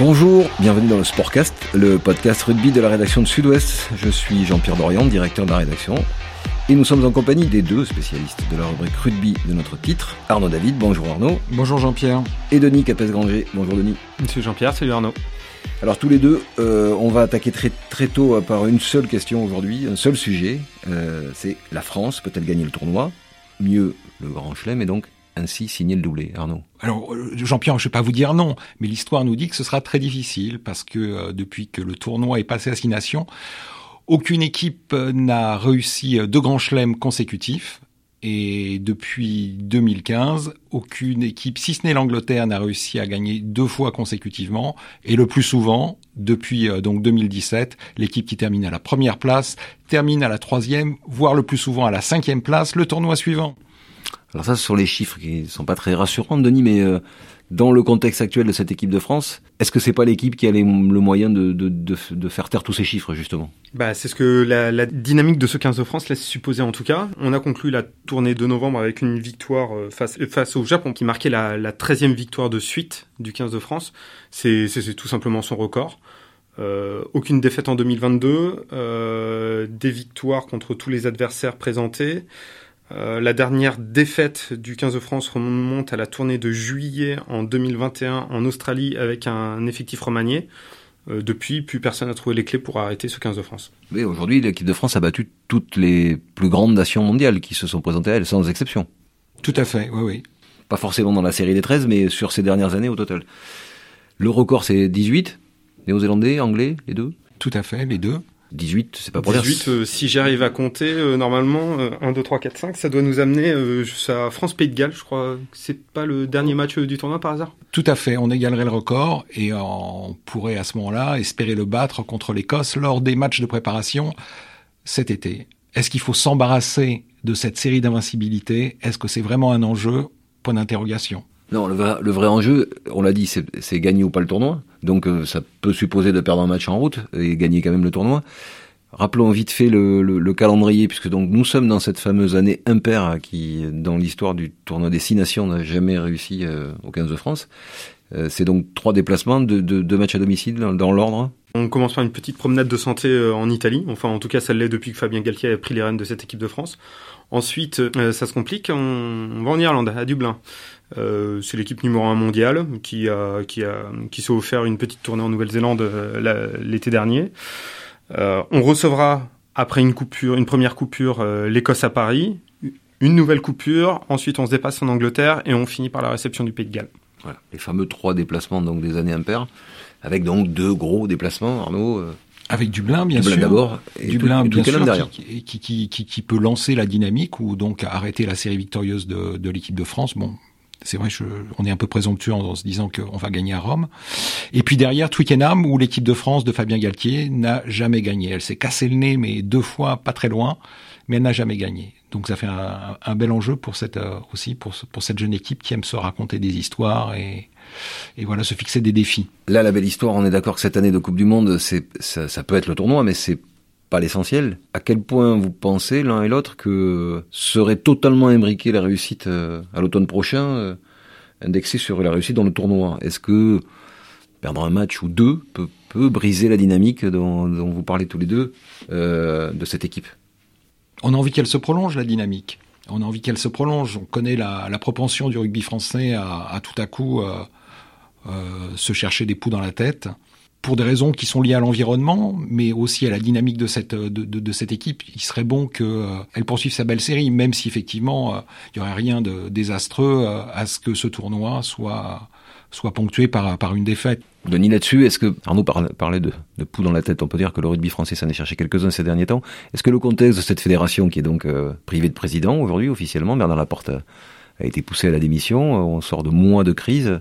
Bonjour, bienvenue dans le Sportcast, le podcast rugby de la rédaction de Sud-Ouest. Je suis Jean-Pierre Dorian, directeur de la rédaction. Et nous sommes en compagnie des deux spécialistes de la rubrique rugby de notre titre, Arnaud David, bonjour Arnaud. Bonjour Jean-Pierre. Et Denis Capes-Granger, bonjour Denis. Monsieur Jean-Pierre, salut Arnaud. Alors tous les deux, euh, on va attaquer très, très tôt par une seule question aujourd'hui, un seul sujet, euh, c'est la France peut-elle gagner le tournoi? Mieux le Grand Chelem et donc ainsi signer le doublé, Arnaud Alors, euh, Jean-Pierre, je ne vais pas vous dire non, mais l'histoire nous dit que ce sera très difficile parce que euh, depuis que le tournoi est passé à six nations, aucune équipe euh, n'a réussi deux grands chelems consécutifs. Et depuis 2015, aucune équipe, si ce n'est l'Angleterre, n'a réussi à gagner deux fois consécutivement. Et le plus souvent, depuis donc 2017, l'équipe qui termine à la première place termine à la troisième, voire le plus souvent à la cinquième place le tournoi suivant. Alors ça, ce sont les chiffres qui sont pas très rassurants, Denis, mais euh, dans le contexte actuel de cette équipe de France, est-ce que c'est pas l'équipe qui a le moyen de, de, de, de, faire taire tous ces chiffres, justement? Bah, C'est ce que la, la, dynamique de ce 15 de France laisse supposer en tout cas. On a conclu la tournée de novembre avec une victoire euh, face, face au Japon qui marquait la, la 13e victoire de suite du 15 de France. C'est tout simplement son record. Euh, aucune défaite en 2022, euh, des victoires contre tous les adversaires présentés. Euh, la dernière défaite du 15 de France remonte à la tournée de juillet en 2021 en Australie avec un effectif remanié. Euh, depuis, plus personne n'a trouvé les clés pour arrêter ce 15 de France. Oui, aujourd'hui, l'équipe de France a battu toutes les plus grandes nations mondiales qui se sont présentées à elle, sans exception. Tout à fait, oui, oui. Pas forcément dans la série des 13, mais sur ces dernières années au total. Le record, c'est 18 Néo-Zélandais, Anglais, les deux? Tout à fait, les deux. 18, c'est pas pour 18, euh, si j'arrive à compter, euh, normalement, 1, 2, 3, 4, 5, ça doit nous amener euh, à France-Pays de Galles, je crois. C'est pas le dernier match du tournoi par hasard? Tout à fait, on égalerait le record et on pourrait à ce moment-là espérer le battre contre l'Écosse lors des matchs de préparation cet été. Est-ce qu'il faut s'embarrasser de cette série d'invincibilité? Est-ce que c'est vraiment un enjeu? Point d'interrogation. Non, le vrai, enjeu, on l'a dit, c'est gagner ou pas le tournoi. Donc euh, ça peut supposer de perdre un match en route et gagner quand même le tournoi. Rappelons vite fait le, le, le, calendrier, puisque donc nous sommes dans cette fameuse année impaire qui, dans l'histoire du tournoi des six nations, n'a jamais réussi euh, au 15 de France. Euh, c'est donc trois déplacements, deux, deux, matchs à domicile dans l'ordre. On commence par une petite promenade de santé en Italie. Enfin, en tout cas, ça l'est depuis que Fabien Galtier a pris les rênes de cette équipe de France. Ensuite, ça se complique. On, va en Irlande, à Dublin. Euh, c'est l'équipe numéro un mondiale qui s'est offert une petite tournée en Nouvelle-Zélande euh, l'été dernier. Euh, on recevra après une première coupure, euh, l'Écosse à Paris, une nouvelle coupure. Ensuite, on se dépasse en Angleterre et on finit par la réception du Pays de Galles. Voilà, les fameux trois déplacements donc des années impaires, avec donc deux gros déplacements, Arnaud. Avec Dublin, bien Dublin sûr. d'abord, et Dublin, bien sûr, qui, qui, qui, qui, peut lancer la dynamique ou donc arrêter la série victorieuse de, de l'équipe de France. Bon, c'est vrai, je, on est un peu présomptueux en, se disant qu'on va gagner à Rome. Et puis derrière, Twickenham, où l'équipe de France de Fabien Galtier n'a jamais gagné. Elle s'est cassé le nez, mais deux fois, pas très loin, mais elle n'a jamais gagné. Donc ça fait un, bel enjeu pour cette euh, aussi pour, pour cette jeune équipe qui aime se raconter des histoires et, et voilà se fixer des défis. Là, la belle histoire, on est d'accord que cette année de Coupe du Monde, c'est ça, peut être le tournoi, mais c'est pas l'essentiel. À quel point vous pensez l'un et l'autre que serait totalement imbriqué la réussite euh, à l'automne prochain, euh, indexé sur la réussite dans le tournoi? Est-ce que perdre un match ou deux peut, briser la dynamique dont, vous parlez tous les deux de cette équipe? On a envie qu'elle se prolonge, la dynamique. On a envie qu'elle se prolonge. On connaît la, la, propension du rugby français à, tout à coup euh, euh, se chercher des poux dans la tête pour des raisons qui sont liées à l'environnement, mais aussi à la dynamique de cette de, de, de cette équipe. Il serait bon qu'elle euh, poursuive sa belle série, même si effectivement euh, il y aurait rien de désastreux euh, à ce que ce tournoi soit soit ponctué par par une défaite. Denis là-dessus, est-ce que Arnaud parlait de, de poux dans la tête On peut dire que le rugby français s'en est cherché quelques-uns ces derniers temps. Est-ce que le contexte de cette fédération, qui est donc euh, privée de président aujourd'hui officiellement, Bernard Laporte a été poussé à la démission, on sort de mois de crise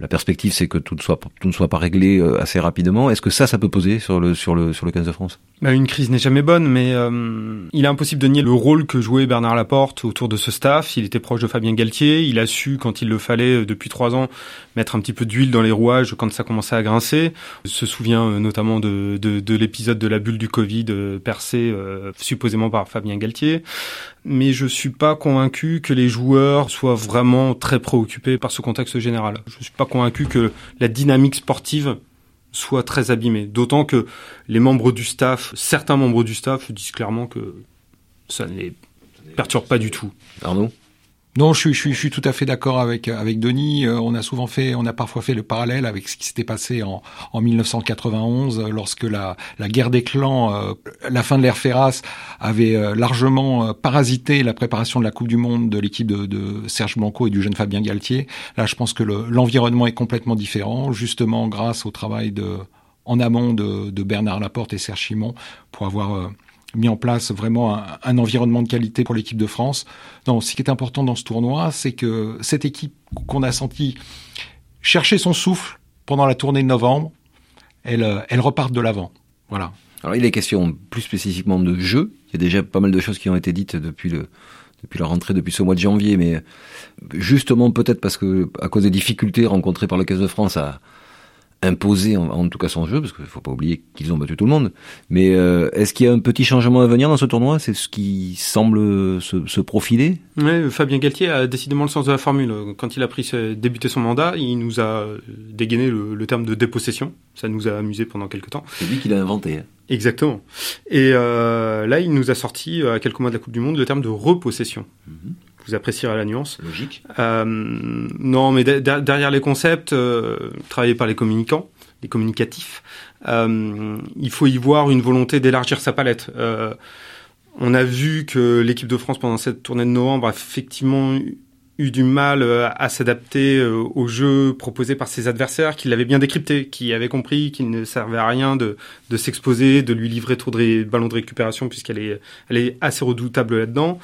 la perspective, c'est que tout ne, soit, tout ne soit pas réglé euh, assez rapidement. Est-ce que ça, ça peut poser sur le, sur le, sur le 15 de France? Bah, Une crise n'est jamais bonne, mais euh, il est impossible de nier le rôle que jouait Bernard Laporte autour de ce staff. Il était proche de Fabien Galtier. Il a su, quand il le fallait, euh, depuis trois ans, mettre un petit peu d'huile dans les rouages quand ça commençait à grincer. Il se souvient notamment de, de, de l'épisode de la bulle du Covid percée euh, supposément par Fabien Galtier. Mais je suis pas convaincu que les joueurs soient vraiment très préoccupés par ce contexte général je suis pas convaincu que la dynamique sportive soit très abîmé. D'autant que les membres du staff, certains membres du staff disent clairement que ça ne les perturbe pas du tout. Arnaud? Non, je suis, je suis, je suis tout à fait d'accord avec avec Denis. Euh, on a souvent fait, on a parfois fait le parallèle avec ce qui s'était passé en, en 1991, euh, lorsque la, la guerre des clans, euh, la fin de l'ère Ferras, avait largement parasité la préparation de la Coupe du Monde de l'équipe de, de, Serge Blanco et du jeune Fabien Galtier. Là, je pense que l'environnement est complètement différent, justement grâce au travail de en amont de, de Bernard Laporte et Serge Chimon pour avoir mis en place vraiment un, environnement de qualité pour l'équipe de France. Non, ce qui est important dans ce tournoi, c'est que cette équipe qu'on a senti chercher son souffle pendant la tournée de novembre, elle, elle repart de l'avant. Voilà. Alors il est question plus spécifiquement de jeu. Il y a déjà pas mal de choses qui ont été dites depuis le depuis la rentrée, depuis ce mois de janvier, mais justement peut-être parce que à cause des difficultés rencontrées par la Caisse de France à, imposer en, tout cas son jeu, parce qu'il ne faut pas oublier qu'ils ont battu tout le monde. Mais euh, est-ce qu'il y a un petit changement à venir dans ce tournoi? C'est ce qui semble se, se profiler? Oui, Fabien Galtier a décidément le sens de la formule. Quand il a pris débuté son mandat, il nous a dégainé le, terme de dépossession. Ça nous a amusé pendant quelques temps. C'est lui qui l'a inventé. Hein. Exactement. Et euh, là, il nous a sorti, à quelques mois de la Coupe du Monde, le terme de repossession. Mm-hmm vous apprécierez la nuance. Logique. Euh, non, mais derrière les concepts, euh, travaillés par les communicants, les communicatifs, euh, il faut y voir une volonté d'élargir sa palette. Euh, on a vu que l'équipe de France pendant cette tournée de novembre a effectivement eu du mal euh, à s'adapter euh, au jeu proposé par ses adversaires, qui l'avaient bien décrypté, qui avaient compris qu'il ne servait à rien de, de s'exposer, de lui livrer trop de ballons de récupération, puisqu'elle est, elle est assez redoutable là-dedans.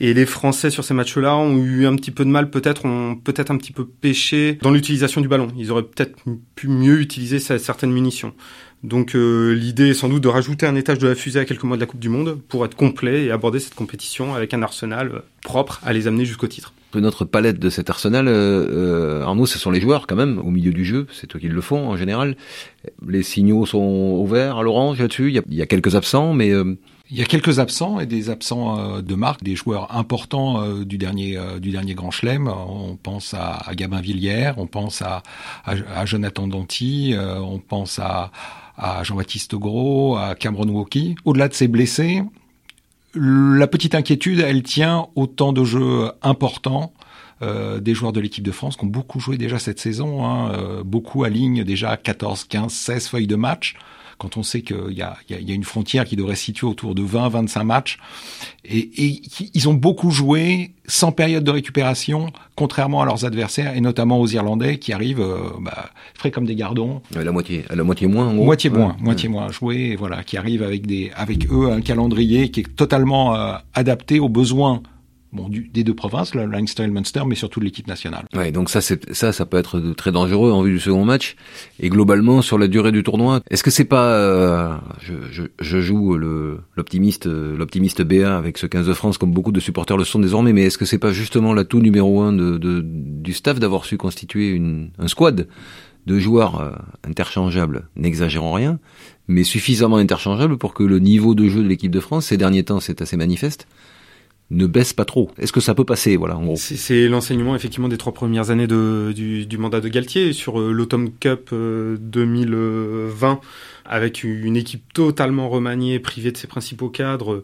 Et les Français sur ces matchs-là ont eu un petit peu de mal, peut-être, ont peut-être un petit peu pêché dans l'utilisation du ballon. Ils auraient peut-être pu mieux utiliser certaines munitions. Donc euh, l'idée est sans doute de rajouter un étage de la fusée à quelques mois de la Coupe du Monde pour être complet et aborder cette compétition avec un arsenal euh, propre à les amener jusqu'au titre. Notre palette de cet arsenal, euh, Arnaud, ce sont les joueurs quand même au milieu du jeu. C'est eux qui le font en général. Les signaux sont au vert, à l'orange là-dessus. Il, il y, a, quelques absents, mais il y a quelques absents et des absents euh, de marque, des joueurs importants euh, du dernier euh, du dernier Grand Chelem. On pense à, Gabin Villiers, on pense à, Jonathan Danty, on pense à, Jean-Baptiste Gros, à Cameron Woki. Au-delà de ces blessés, la petite inquiétude, elle tient au temps de jeu important euh, des joueurs de l'équipe de France qui ont beaucoup joué déjà cette saison, hein, beaucoup alignent déjà 14, 15, 16 feuilles de match quand on sait qu'il y a, y a, une frontière qui devrait se situer autour de 20, 25 matchs, et, et ils ont beaucoup joué sans période de récupération, contrairement à leurs adversaires, et notamment aux Irlandais qui arrivent euh, bah, frais comme des gardons. À la moitié, à la moitié moins. En gros. Moitié moins, moitié moins joué, voilà, qui arrivent avec des, avec eux un calendrier qui est totalement euh, adapté aux besoins bon, des deux provinces, le Leinster et le Munster, mais surtout de l'équipe nationale. Ouais, donc ça, c'est, ça, ça peut être très dangereux en vue du second match. Et globalement, sur la durée du tournoi, est-ce que c'est pas, euh, je, je, je, joue le, l'optimiste, l'optimiste BA avec ce 15 de France, comme beaucoup de supporters le sont désormais, mais est-ce que c'est pas justement l'atout numéro un de, de, du staff d'avoir su constituer une, un squad de joueurs euh, interchangeables, n'exagérons rien, mais suffisamment interchangeables pour que le niveau de jeu de l'équipe de France, ces derniers temps, c'est assez manifeste, ne baisse pas trop. Est-ce que ça peut passer, voilà, en gros? C'est l'enseignement effectivement des trois premières années de, du, du mandat de Galtier sur euh, l'Autumn Cup 2020, euh, avec une équipe totalement remaniée, privée de ses principaux cadres.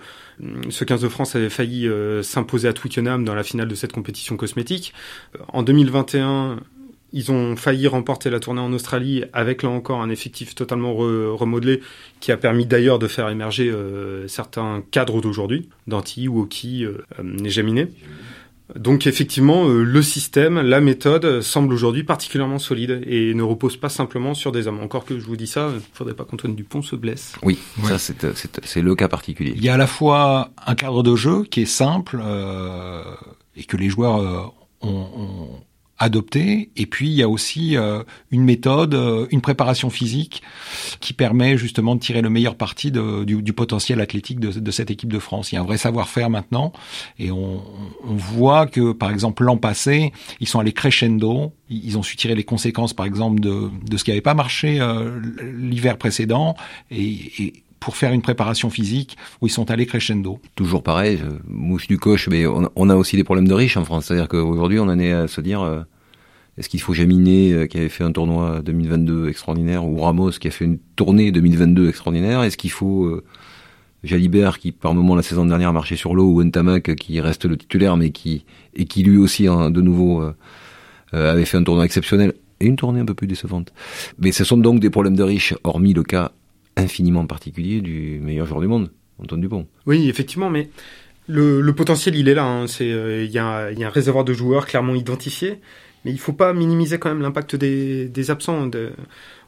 Ce 15 de France avait failli euh, s'imposer à Twickenham dans la finale de cette compétition cosmétique. En 2021, ils ont failli remporter la tournée en Australie avec là encore un effectif totalement remodelé qui a permis d'ailleurs de faire émerger euh, certains cadres d'aujourd'hui, Danti, Woki, euh, Nejaminé. Donc effectivement, euh, le système, la méthode semble aujourd'hui particulièrement solide et ne repose pas simplement sur des hommes. Encore que je vous dis ça, il ne faudrait pas qu'Antoine Dupont se blesse. Oui, ça c'est le cas particulier. Il y a à la fois un cadre de jeu qui est simple et que les joueurs ont, ont adopté. Et puis il y a aussi euh, une méthode, euh, une préparation physique qui permet justement de tirer le meilleur parti de, du, du, potentiel athlétique de, de, cette équipe de France. Il y a un vrai savoir-faire maintenant, et on, on, voit que par exemple l'an passé, ils sont allés crescendo. Ils ont su tirer les conséquences, par exemple, de, de ce qui n'avait pas marché euh, l'hiver précédent, et, et pour faire une préparation physique où ils sont allés crescendo. Toujours pareil, mouche du coche, mais on, a aussi des problèmes de riches en France. C'est-à-dire qu'aujourd'hui, on en est à se dire, Est-ce qu'il faut Jaminet qui avait fait un tournoi 2022 extraordinaire ou Ramos qui a fait une tournée 2022 extraordinaire Est-ce qu'il faut Jalibert qui par moment la saison dernière marchait sur l'eau ou Ntamak qui reste le titulaire mais qui et qui lui aussi hein, de nouveau avait fait un tournoi exceptionnel et une tournée un peu plus décevante. Mais ce sont donc des problèmes de riches, hormis le cas infiniment particulier du meilleur joueur du monde, Antoine Dupont. Oui, effectivement, mais le, potentiel, il est là. Hein. C'est, euh, il y, a, un réservoir de joueurs clairement identifié, mais il faut pas minimiser quand même l'impact des, absents.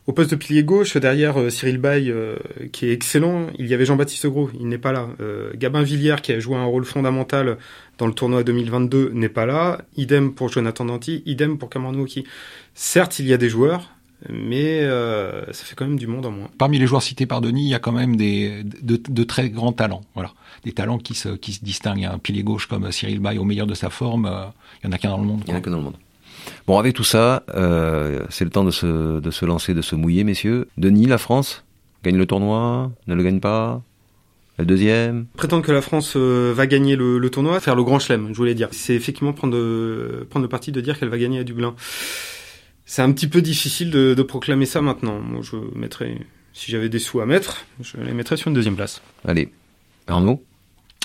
au poste de pilier gauche, derrière euh, Cyril Bay, euh, qui est excellent, il y avait Jean-Baptiste Gros, il n'est pas là. Gabin Villière, qui a joué un rôle fondamental dans le tournoi 2022, n'est pas là. Idem pour Jonathan Danti, idem pour Cameron Wauki. Certes, il y a des joueurs, mais euh, ça fait quand même du monde en moins. Parmi les joueurs cités par Denis, il y a quand même des, de, très grands talents. Voilà, des talents qui se, qui se distinguent. Un pilier gauche comme Cyril Bay au meilleur de sa forme, euh, il y en a qu'un dans le monde. Il y en a qu'un dans le monde. Bon, avec tout ça, euh, c'est le temps de se, de se lancer, de se mouiller, messieurs. Denis, la France gagne le tournoi, ne le gagne pas le deuxième Prétendre que la France va gagner le, tournoi, faire le grand chelem, je voulais dire. C'est effectivement prendre, prendre le parti de dire qu'elle va gagner à Dublin. C'est un petit peu difficile de, de, proclamer ça maintenant. Moi, je mettrais, si j'avais des sous à mettre, je les mettrais sur une deuxième place. Allez, Arnaud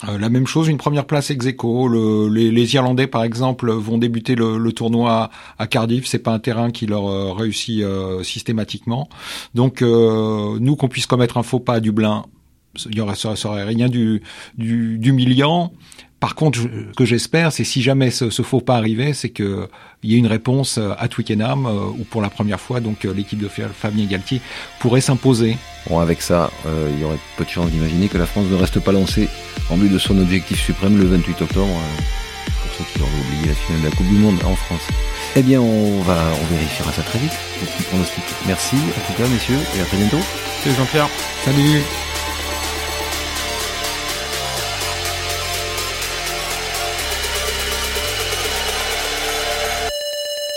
euh, la même chose, une première place ex aequo. Le, les, les, Irlandais, par exemple, vont débuter le, le tournoi à Cardiff. C'est pas un terrain qui leur euh, réussit euh, systématiquement. Donc, nous, qu'on puisse commettre un faux pas à Dublin, il y aurait, ça serait rien du, du, d'humiliant. Par contre, ce que j'espère, c'est si jamais ce, ce faux pas arrivait, c'est qu'il y ait une réponse euh, à Twickenham, euh, où pour la première fois, donc euh, l'équipe de Fabien Galtier pourrait s'imposer. Bon, avec ça, il y aurait peu de chance d'imaginer que la France ne reste pas lancée en vue de son objectif suprême le 28 octobre, pour ceux qui auraient oublié la finale de la Coupe du Monde en France. Eh bien, on va, on vérifiera ça très vite. Merci en tout cas, messieurs, et à très bientôt. C'est Jean-Pierre. Salut.